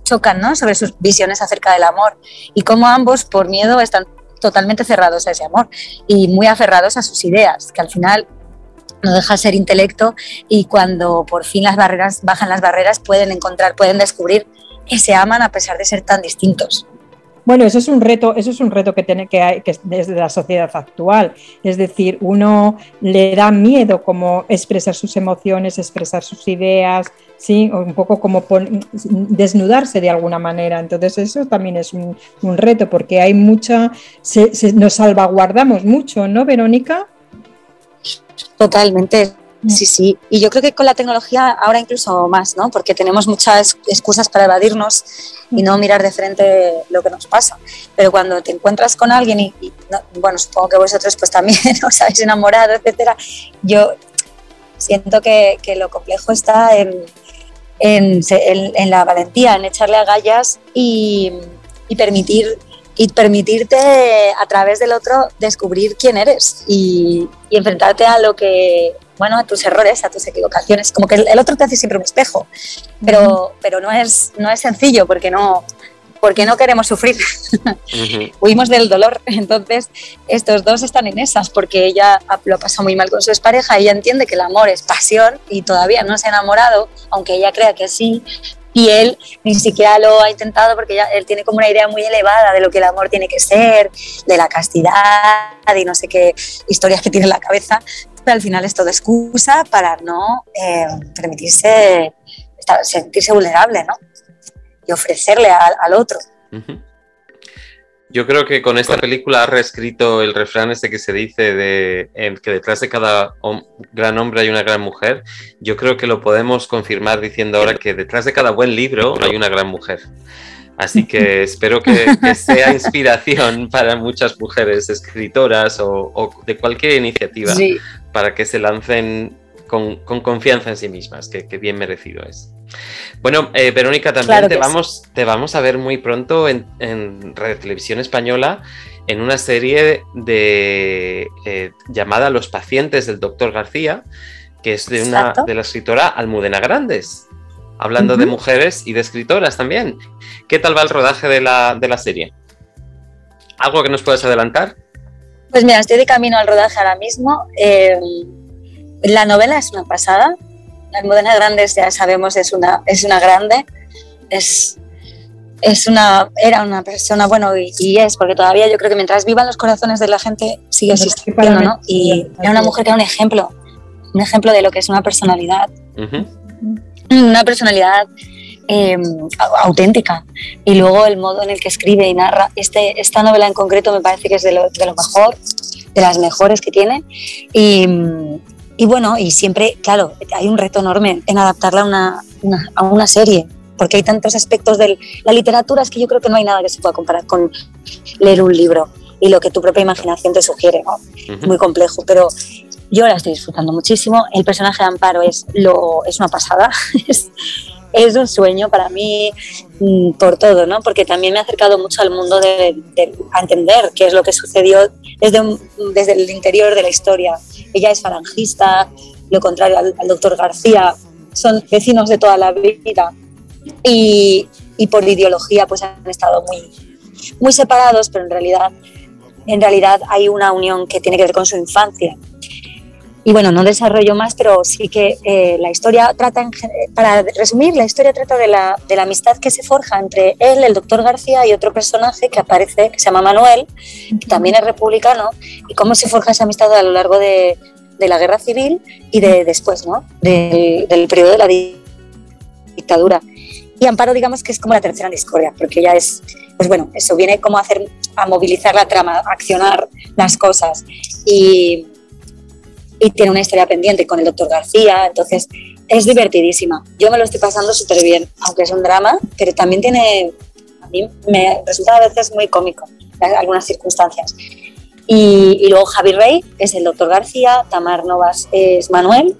chocan ¿no? sobre sus visiones acerca del amor y cómo ambos por miedo están totalmente cerrados a ese amor y muy aferrados a sus ideas, que al final no deja de ser intelecto y cuando por fin las barreras bajan las barreras pueden encontrar, pueden descubrir que se aman a pesar de ser tan distintos.
Bueno, eso es un reto, eso es un reto que tiene que hay que es desde la sociedad actual. Es decir, uno le da miedo como expresar sus emociones, expresar sus ideas, sí, o un poco como desnudarse de alguna manera. Entonces eso también es un, un reto porque hay mucha, se- se- nos salvaguardamos mucho, ¿no, Verónica?
Totalmente. Sí, sí. Y yo creo que con la tecnología ahora incluso más, ¿no? Porque tenemos muchas excusas para evadirnos y no mirar de frente lo que nos pasa. Pero cuando te encuentras con alguien y, y no- bueno, supongo que vosotros pues también os habéis enamorado, etcétera, yo siento que, que lo complejo está en, en, en- en la valentía, en echarle agallas y, y permitir y permitirte a través del otro descubrir quién eres y, y enfrentarte a lo que, bueno, a tus errores, a tus equivocaciones. Como que el, otro te hace siempre un espejo, pero, pero no, es, no es sencillo porque no, porque no queremos sufrir, huimos del dolor. Entonces, estos dos están en esas porque ella ha- lo pasa muy mal con su expareja, ella entiende que el amor es pasión y todavía no se ha enamorado, aunque ella crea que sí, y él ni siquiera lo ha intentado porque ya, él tiene como una idea muy elevada de lo que el amor tiene que ser, de la castidad y no sé qué historias que tiene en la cabeza, pero al final es todo excusa para no eh, permitirse estar- sentirse vulnerable, ¿no? Y ofrecerle al, al otro.
Yo creo que con esta película ha reescrito el refrán ese que se dice de que detrás de cada hom- gran hombre hay una gran mujer. Yo creo que lo podemos confirmar diciendo ahora que detrás de cada buen libro hay una gran mujer. Así que espero que, que sea inspiración para muchas mujeres escritoras o, o de cualquier iniciativa
Sí.
Para que se lancen con, con confianza en sí mismas, que, que bien merecido es. Bueno, eh, Verónica, también
Claro
te,
sí.
vamos, te vamos a ver muy pronto en, en Radio Televisión Española en una serie de, eh, llamada Los pacientes del doctor García, que es de, una,
Exacto.
de la escritora Almudena Grandes, hablando de mujeres y de escritoras también. ¿Qué tal va el rodaje de la, de la serie? ¿Algo que nos puedas adelantar?
Pues mira, estoy de camino al rodaje ahora mismo. Eh, la novela es una pasada. La Almudena Grandes, ya sabemos, es una, es una grande. Es, es una, era una persona, bueno, y, y es, porque todavía yo creo que mientras vivan los corazones de la gente, sigue existiendo, ¿no? Y era una mujer que era un ejemplo, un ejemplo de lo que es una personalidad, una personalidad eh, au- auténtica. Y luego el modo en el que escribe y narra. Este, esta novela en concreto me parece que es de lo, de lo mejor, de las mejores que tiene. Y, y bueno, y siempre, claro, hay un reto enorme en adaptarla a una, una- a una serie. Porque hay tantos aspectos de la literatura, es que yo creo que no hay nada que se pueda comparar con leer un libro y lo que tu propia imaginación te sugiere. muy complejo, pero yo la estoy disfrutando muchísimo. El personaje de Amparo es, lo, es una pasada, es, es un sueño para mí mm, por todo, ¿no? porque también me ha acercado mucho al mundo de, entender qué es lo que sucedió desde, desde el interior de la historia. Ella es falangista, lo contrario al, al doctor García, son vecinos de toda la vida y, y por ideología pues han estado muy, muy separados, pero en realidad en realidad hay una unión que tiene que ver con su infancia. Y bueno, no desarrollo más, pero sí que eh, la historia trata, en para resumir, la historia trata de la, de la amistad que se forja entre él, el doctor García, y otro personaje que aparece, que se llama Manuel, que también es republicano, y cómo se forja esa amistad a lo largo de, de la guerra civil y de después, ¿no? Del, del periodo de la di- dictadura. Y Amparo, digamos que es como la tercera discordia, porque ella es, pues bueno, eso viene como a hacer, a movilizar la trama, a accionar las cosas. Y, y tiene una historia pendiente con el doctor García, entonces es divertidísima. Yo me lo estoy pasando súper bien, aunque es un drama, pero también tiene, a mí me resulta a veces muy cómico en algunas circunstancias. Y, y luego Javi Rey es el doctor García, Tamar Novas es Manuel,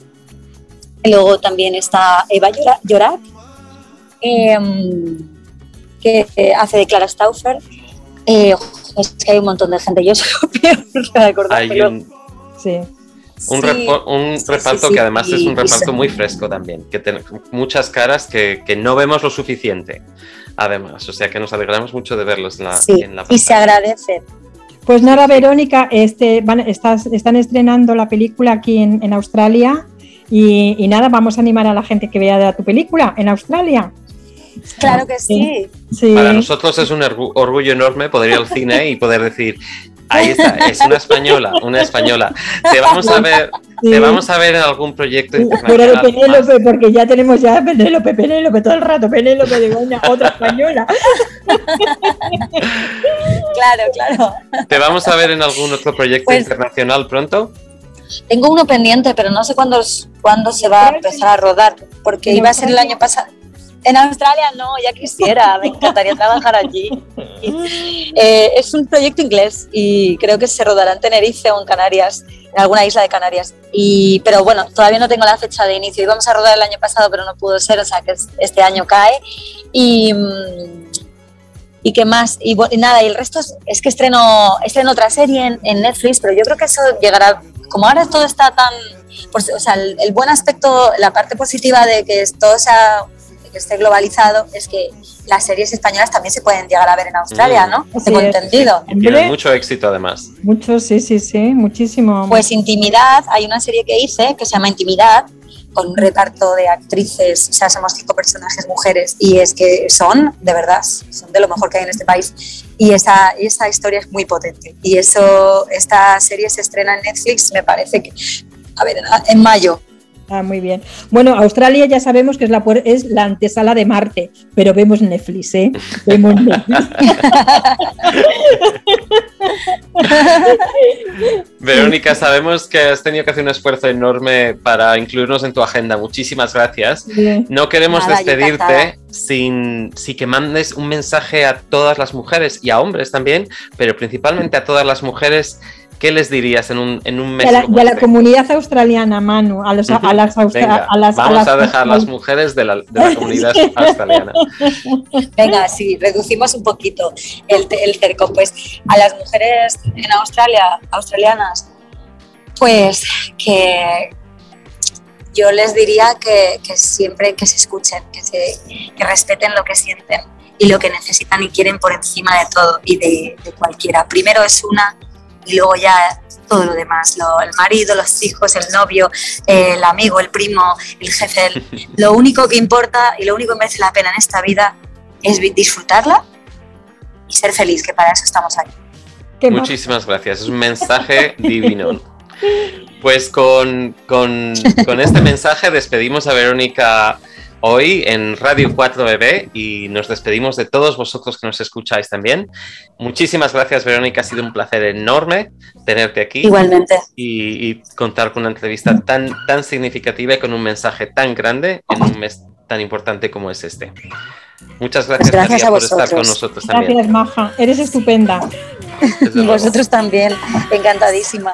y luego también está Eva Llora- Llorat, em, que eh, hace de Clara Stauffer. Eh, es que hay un montón de gente, yo soy peor para acordarme,
Hay un,
Sí.
Un,
Sí,
reparto
sí,
que además es un reparto muy fresco también, que tiene muchas caras que, que no vemos lo suficiente, además, o sea que nos alegramos mucho de verlos en la,
Sí,
en la
y se agradece.
Pues nada, Verónica, este, van, estás, están estrenando la película aquí en, en Australia y, y nada, vamos a animar a la gente que vea tu película en Australia.
Claro que sí.
Sí.
Para nosotros es un orgu- orgullo enorme poder ir al cine y poder decir, ahí está, es una española, una española. Te vamos a ver,
Sí.
te vamos a ver en algún proyecto internacional. más.
Penélope, porque ya tenemos ya Penélope, Penélope todo el rato, Penélope de Goña, otra española.
Claro, claro.
¿Te vamos a ver en algún otro proyecto
Pues-
internacional pronto?
Tengo uno pendiente, pero no sé cuándo, cuándo se va a empezar a rodar, porque
¿En
iba a ser el año pasado. En Australia no, ya quisiera, me encantaría trabajar allí. Eh, es un proyecto inglés y creo que se rodará en Tenerife o en Canarias, en alguna isla de Canarias. Y, pero bueno, todavía no tengo la fecha de inicio. Íbamos a rodar el año pasado, pero no pudo ser, o sea que es- este año cae. Y, mm, ¿Y qué más? Y, y nada, y el resto es, es que estreno, estreno otra serie en, en Netflix, pero yo creo que eso llegará, como ahora todo está tan, pues, o sea, el, el buen aspecto, la parte positiva de que todo sea, que esté globalizado es que las series españolas también se pueden llegar a ver en Australia,
Mm.
¿no?
Así
Tengo
es.
entendido.
Tiene
Hombre,
mucho éxito además.
mucho, sí, sí, sí, muchísimo.
Pues Intimidad, hay una serie que hice que se llama Intimidad, con un reparto de actrices, o sea, somos cinco personajes mujeres y es que son, de verdad, son de lo mejor que hay en este país y esa, y esa historia es muy potente. Y eso, esta serie se estrena en Netflix, me parece que, a ver, en mayo.
Ah, muy bien. Bueno, Australia ya sabemos que es la, es la antesala de Marte, pero vemos Netflix, ¿eh? Vemos Netflix.
Verónica, sabemos que has tenido que hacer un esfuerzo enorme para incluirnos en tu agenda. Muchísimas gracias.
Bien.
No queremos
Nada,
despedirte sin, sin que mandes un mensaje a todas las mujeres y a hombres también, pero principalmente a todas las mujeres. ¿Qué les dirías en un, en un
Y
mes?
a la,
como
y a la
este?
comunidad australiana, Manu, a, los, a las,
Venga,
a las,
vamos a,
las-
dejar las mujeres de la, de la comunidad australiana.
Venga, sí, reducimos un poquito el, cerco. Pues a las mujeres en Australia, australianas, pues que yo les diría que, que siempre que se escuchen, que, se, que respeten lo que sienten y lo que necesitan y quieren por encima de todo y de, de cualquiera. Primero es una y luego ya todo lo demás, lo- el marido, los hijos, el novio, eh, el amigo, el primo, el jefe. el- lo único que importa y lo único que merece la pena en esta vida
es disfrutarla y ser feliz, que para eso estamos aquí.
Muchísimas gracias, es un mensaje divino. Pues con, con- con este mensaje despedimos a Verónica hoy en Radio 4EB y nos despedimos de todos vosotros que nos escucháis también. Muchísimas gracias Verónica, ha sido un placer enorme tenerte aquí
Igualmente.
y, y contar con una entrevista tan, tan significativa y con un mensaje tan grande en un mes tan importante como es este. Muchas gracias,
Pues gracias
María,
a
por estar con
vosotros.
nosotros también.
Gracias, Maja. Eres estupenda.
Desde luego.
Vosotros también, encantadísima.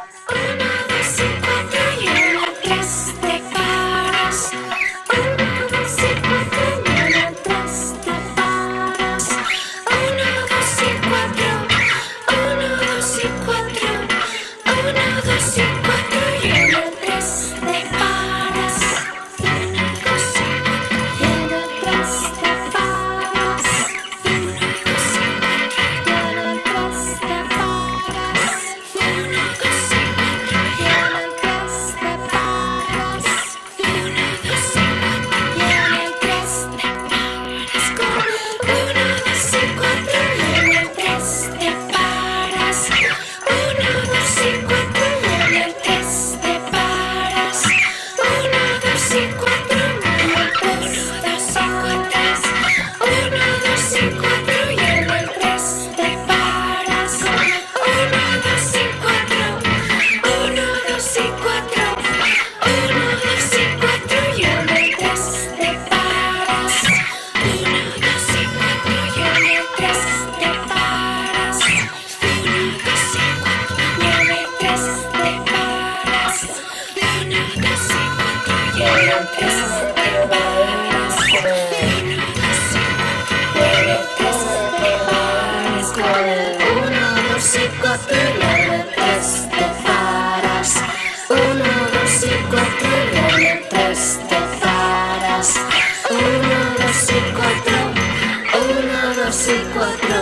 cuatro.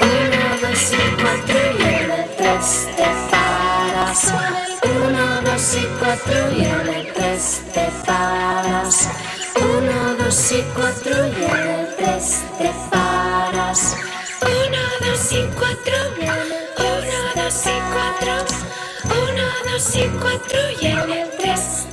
Uno, dos y cuatro y en el tres te paras. Uno, dos y cuatro y en el tres te paras. Uno, dos y cuatro y en el tres te paras. Uno, dos y cuatro. Uno, dos y cuatro. Uno, dos y cuatro y en el tres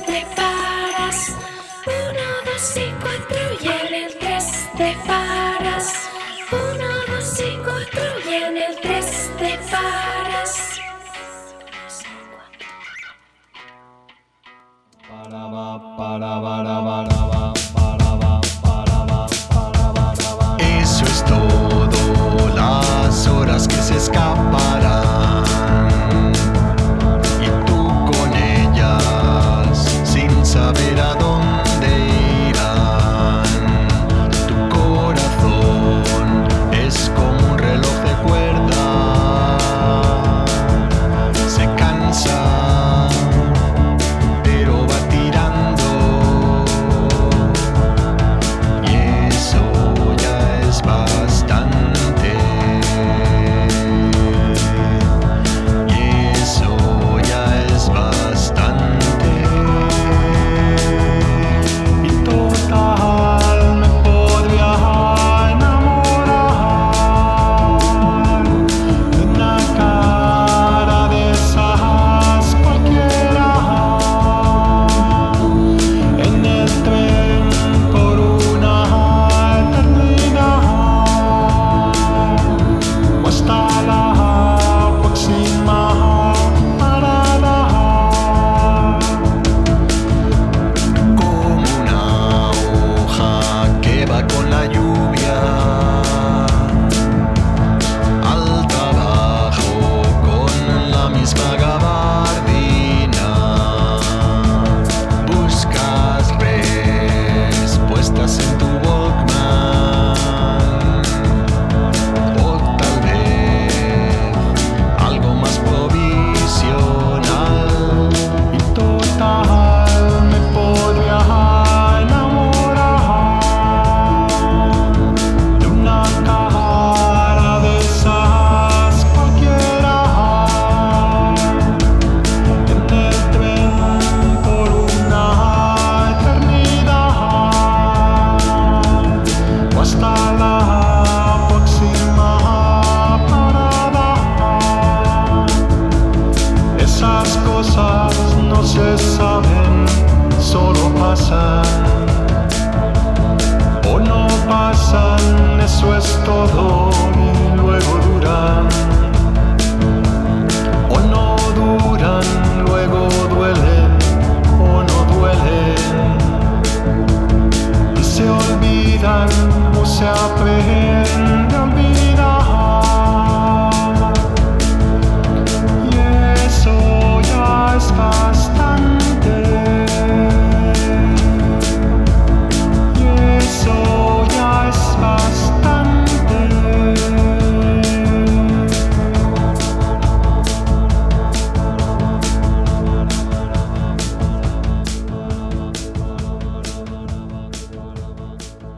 Eso es todo, las horas que se escaparán.